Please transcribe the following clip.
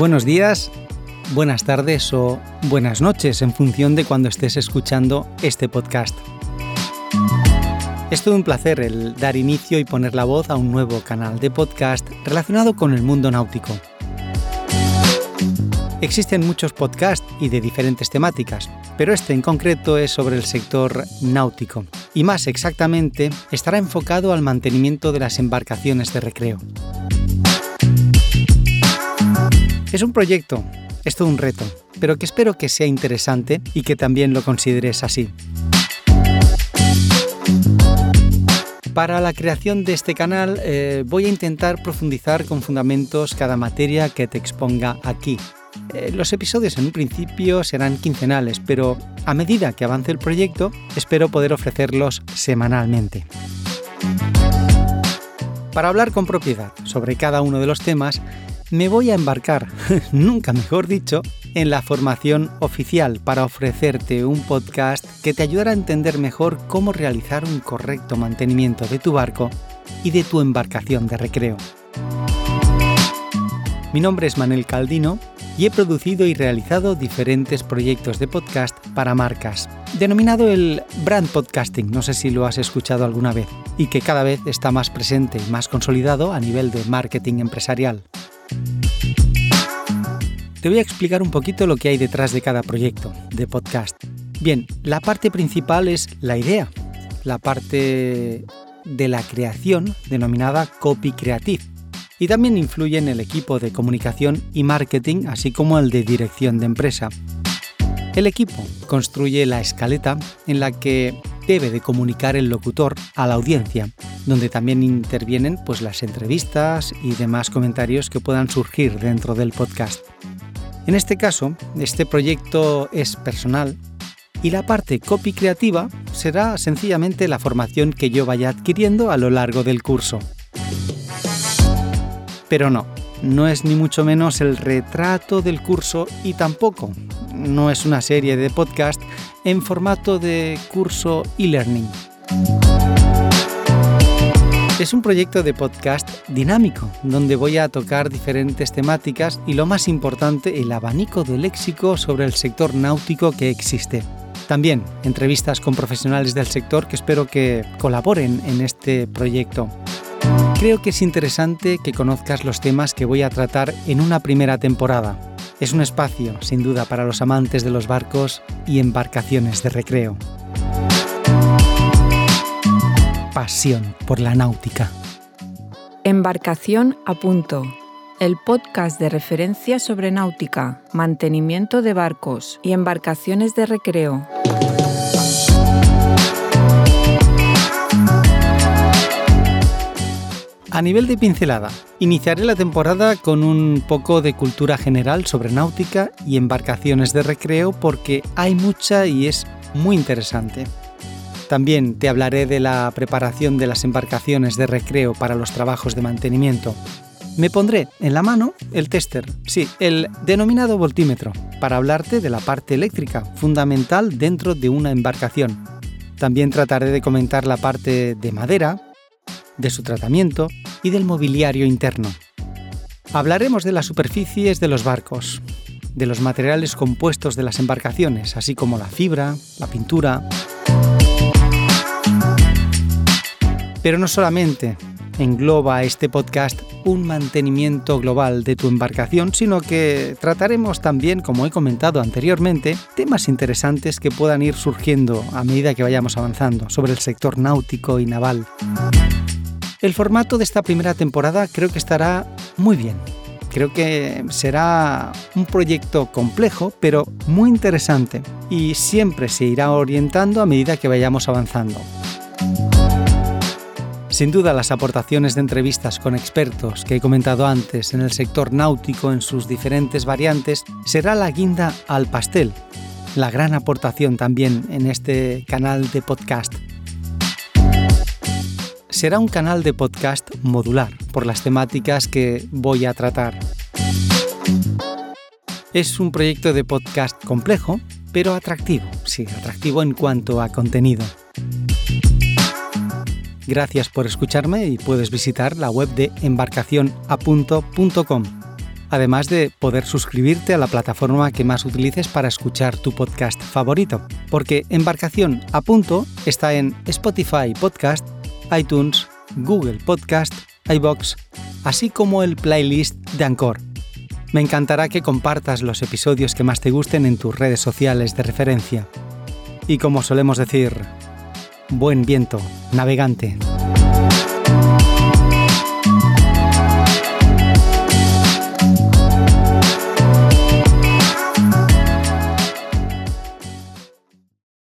Buenos días, buenas tardes o buenas noches en función de cuando estés escuchando este podcast. Es todo un placer el dar inicio y poner la voz a un nuevo canal de podcast relacionado con el mundo náutico. Existen muchos podcasts y de diferentes temáticas, pero este en concreto es sobre el sector náutico y más exactamente estará enfocado al mantenimiento de las embarcaciones de recreo. Es un proyecto, es todo un reto, pero que espero que sea interesante y que también lo consideres así. Para la creación de este canal eh, voy a intentar profundizar con fundamentos cada materia que te exponga aquí. Eh, los episodios en un principio serán quincenales, pero a medida que avance el proyecto espero poder ofrecerlos semanalmente. Para hablar con propiedad sobre cada uno de los temas, me voy a embarcar, nunca mejor dicho, en la formación oficial para ofrecerte un podcast que te ayudará a entender mejor cómo realizar un correcto mantenimiento de tu barco y de tu embarcación de recreo. Mi nombre es Manuel Caldino y he producido y realizado diferentes proyectos de podcast para marcas, denominado el brand podcasting, no sé si lo has escuchado alguna vez, y que cada vez está más presente y más consolidado a nivel de marketing empresarial. Te voy a explicar un poquito lo que hay detrás de cada proyecto de podcast. Bien, la parte principal es la idea, la parte de la creación denominada copy creative. Y también influye en el equipo de comunicación y marketing, así como el de dirección de empresa. El equipo construye la escaleta en la que debe de comunicar el locutor a la audiencia, donde también intervienen pues las entrevistas y demás comentarios que puedan surgir dentro del podcast. En este caso, este proyecto es personal y la parte copy creativa será sencillamente la formación que yo vaya adquiriendo a lo largo del curso. Pero no, no es ni mucho menos el retrato del curso y tampoco no es una serie de podcast en formato de curso e-learning. Es un proyecto de podcast dinámico, donde voy a tocar diferentes temáticas y lo más importante, el abanico de léxico sobre el sector náutico que existe. También entrevistas con profesionales del sector que espero que colaboren en este proyecto. Creo que es interesante que conozcas los temas que voy a tratar en una primera temporada. Es un espacio, sin duda, para los amantes de los barcos y embarcaciones de recreo pasión por la náutica. Embarcación a punto. El podcast de referencia sobre náutica, mantenimiento de barcos y embarcaciones de recreo. A nivel de pincelada, iniciaré la temporada con un poco de cultura general sobre náutica y embarcaciones de recreo porque hay mucha y es muy interesante. También te hablaré de la preparación de las embarcaciones de recreo para los trabajos de mantenimiento. Me pondré en la mano el tester, sí, el denominado voltímetro, para hablarte de la parte eléctrica, fundamental dentro de una embarcación. También trataré de comentar la parte de madera, de su tratamiento y del mobiliario interno. Hablaremos de las superficies de los barcos, de los materiales compuestos de las embarcaciones, así como la fibra, la pintura, Pero no solamente engloba este podcast un mantenimiento global de tu embarcación, sino que trataremos también, como he comentado anteriormente, temas interesantes que puedan ir surgiendo a medida que vayamos avanzando sobre el sector náutico y naval. El formato de esta primera temporada creo que estará muy bien. Creo que será un proyecto complejo, pero muy interesante, y siempre se irá orientando a medida que vayamos avanzando. Sin duda las aportaciones de entrevistas con expertos que he comentado antes en el sector náutico en sus diferentes variantes será la guinda al pastel, la gran aportación también en este canal de podcast. Será un canal de podcast modular por las temáticas que voy a tratar. Es un proyecto de podcast complejo, pero atractivo, sí, atractivo en cuanto a contenido. Gracias por escucharme y puedes visitar la web de embarcacionapunto.com. además de poder suscribirte a la plataforma que más utilices para escuchar tu podcast favorito, porque Embarcación a punto está en Spotify Podcast, iTunes, Google Podcast, iBox, así como el playlist de Anchor. Me encantará que compartas los episodios que más te gusten en tus redes sociales de referencia. Y como solemos decir, buen viento, navegante.